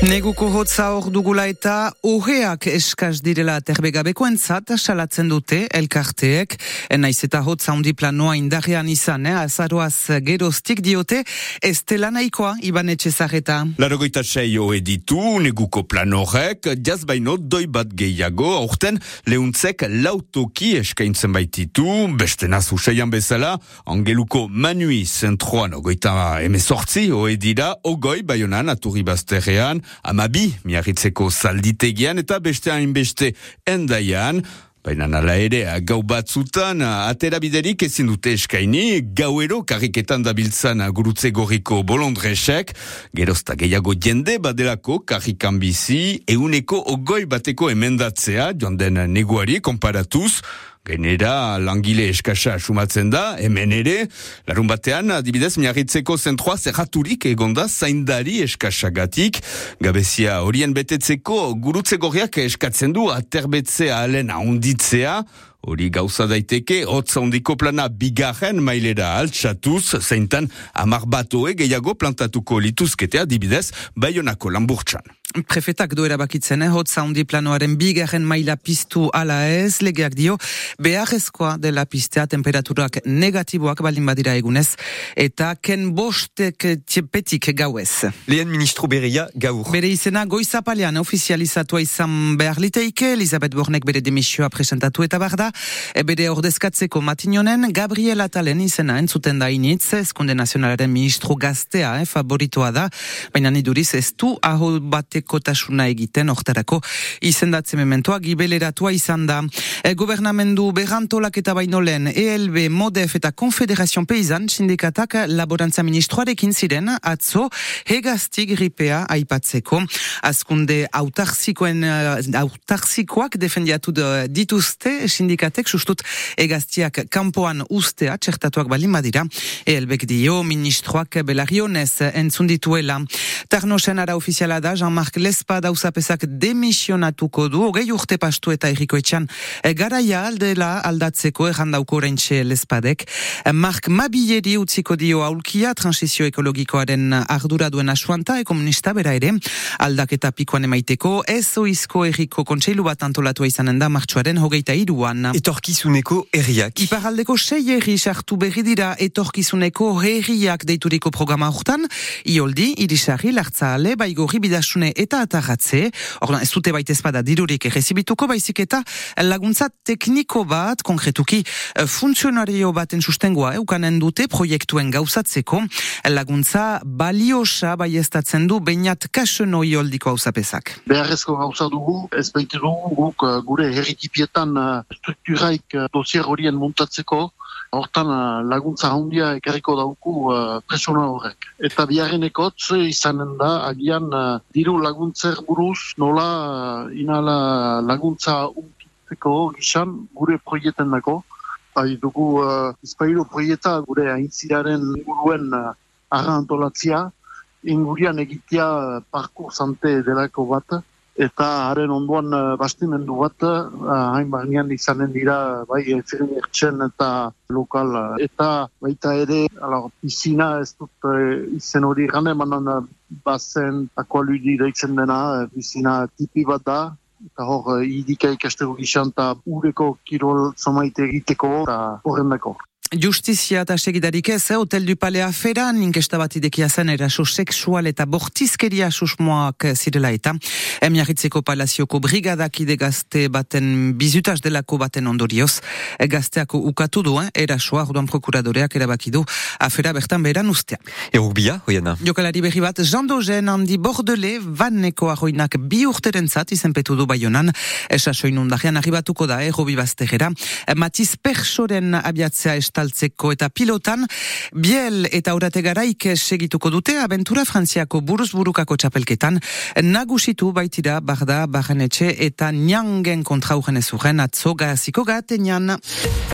Neguko hotza hor dugula eta oheak eskaz direla terbegabeko entzat salatzen dute elkarteek. Naiz eta hotza hundi planoa indarrean izan, eh? azaroaz geroztik diote, ez dela nahikoa iban etxezareta. Larogoita sei hoe ditu, neguko plan horrek, jaz baino doi bat gehiago, aurten lehuntzek lautoki eskaintzen baititu, beste nazu seian bezala, angeluko manui zentroan ogoita emezortzi, hoe dira, ogoi baionan aturi bazterrean, amabi, miarritzeko zalditegian eta beste hainbeste endaian, Baina nala ere, gau batzutan, atera biderik ezin dute eskaini, gauero karriketan dabiltzan gurutze gorriko bolondresek, gerozta gehiago jende badelako karrikan bizi, euneko ogoi bateko emendatzea, joan den neguari konparatuz, Genera langile eskasa sumatzen da, hemen ere, larun batean, adibidez, miarritzeko zentroa zerraturik egonda zaindari eskasagatik, gabezia horien betetzeko gurutze gorriak eskatzen du aterbetzea alena onditzea, Hori gauza daiteke, hotza ondiko plana bigarren mailera altxatuz, zeintan amar batoe gehiago plantatuko lituzketea dibidez, baionako lamburtsan. Prefetak doera bakitzen, eh? hotza ondi planoaren bigarren maila piztu ala ez, legeak dio, beharrezkoa dela pistea temperaturak negatiboak baldin badira egunez, eta ken bostek tiepetik gauez. Lehen ministro berria gaur. Bere izena goizapalean ofizializatua izan behar liteike, Elizabeth Bornek bere demisioa presentatu eta barda, e bere ordezkatzeko matinonen Gabriel Atalen izena entzuten da initz, eskunde nazionalaren ministro gaztea, eh, favoritoa da, baina niduriz ez du aho bateko tasuna egiten orterako izendatze mementoa gibeleratua izan da. E, gobernamendu berrantolak eta baino lehen ELB, MODEF eta Konfederazion Peizan sindikatak laborantza ministroarekin ziren atzo hegazti gripea aipatzeko. Azkunde autartzikoen autartzikoak defendiatu dituzte sindikatek sustut egaztiak kanpoan ustea txertatuak balin badira. Elbek dio ministroak belarionez entzundituela. Tarno senara ofiziala da Jean-Marc Lespa dauzapesak demisionatuko du, hogei urte pastu eta erriko etxan garaia aldela aldatzeko errandauko orentxe Lespadek. Mark Mabilleri utziko dio aulkia transizio ekologikoaren ardura duen asuanta ekomunista bera ere aldaketa pikoan emaiteko ez oizko erriko kontseilu bat antolatua izanen da martxuaren hogeita iruan. Etorkizuneko herriak. Iparaldeko sei herri sartu berri dira etorkizuneko herriak deituriko programa hortan, ioldi, irisarri, lartzaale, baigorri bidasune eta atarratze, ordan ez dute baita espada dirurik errezibituko, baizik eta laguntza tekniko bat, konkretuki eh, funtzionario baten sustengoa eukanen dute proiektuen gauzatzeko, laguntza baliosa baiestatzen du bainat kaseno ioldiko hausapezak. Beharrezko gauza dugu, ez baita dugu guk eh, gure herritipietan uh, strukturaik dosier horien montatzeko, hortan uh, laguntza handia ekarriko dauku uh, presona horrek. Eta biharreneko izanen da, agian uh, diru laguntzer buruz, nola uh, inala laguntza unkitzeko gizan gure proieten dako. Bai dugu uh, izpailu proieta gure aintziraren inguruen uh, arra antolatzia, ingurian egitea parkur sante delako bat, eta haren onduan uh, bastimendu bat uh, hain bagian izanen dira bai efirmertxen eta lokal eta baita ere ala, pisina ez dut uh, izen hori gane manan bazen akualudi deitzen dena pisina tipi bat da eta hor idika ikasteko gizan eta ureko kirol zomaite egiteko eta horren dako. Justizia eta segidarik ez, eh? Hotel du Palea Fera, ninkesta bat idekia zen eraso seksual eta bortizkeria susmoak zirela eta emiarritzeko palazioko brigadak ide gazte baten bizutaz delako baten ondorioz. Gazteako ukatu du, eh? erasoa, orduan prokuradoreak erabakidu, afera bertan beran ustea. Erugbia, hoiena? Jokalari berri bat, Jean Dogen handi bordele, vanneko arroinak bi urteren zat, izenpetu du baionan, esasoin undarean arribatuko da, eh? Robi Bastegera. Matiz Persoren abiatzea estaltzeko eta pilotan, biel eta urate garaik segituko dute abentura frantziako buruz burukako txapelketan, nagusitu baitira barda, barrenetxe eta niangen kontra ezuren atzo gaziko gaten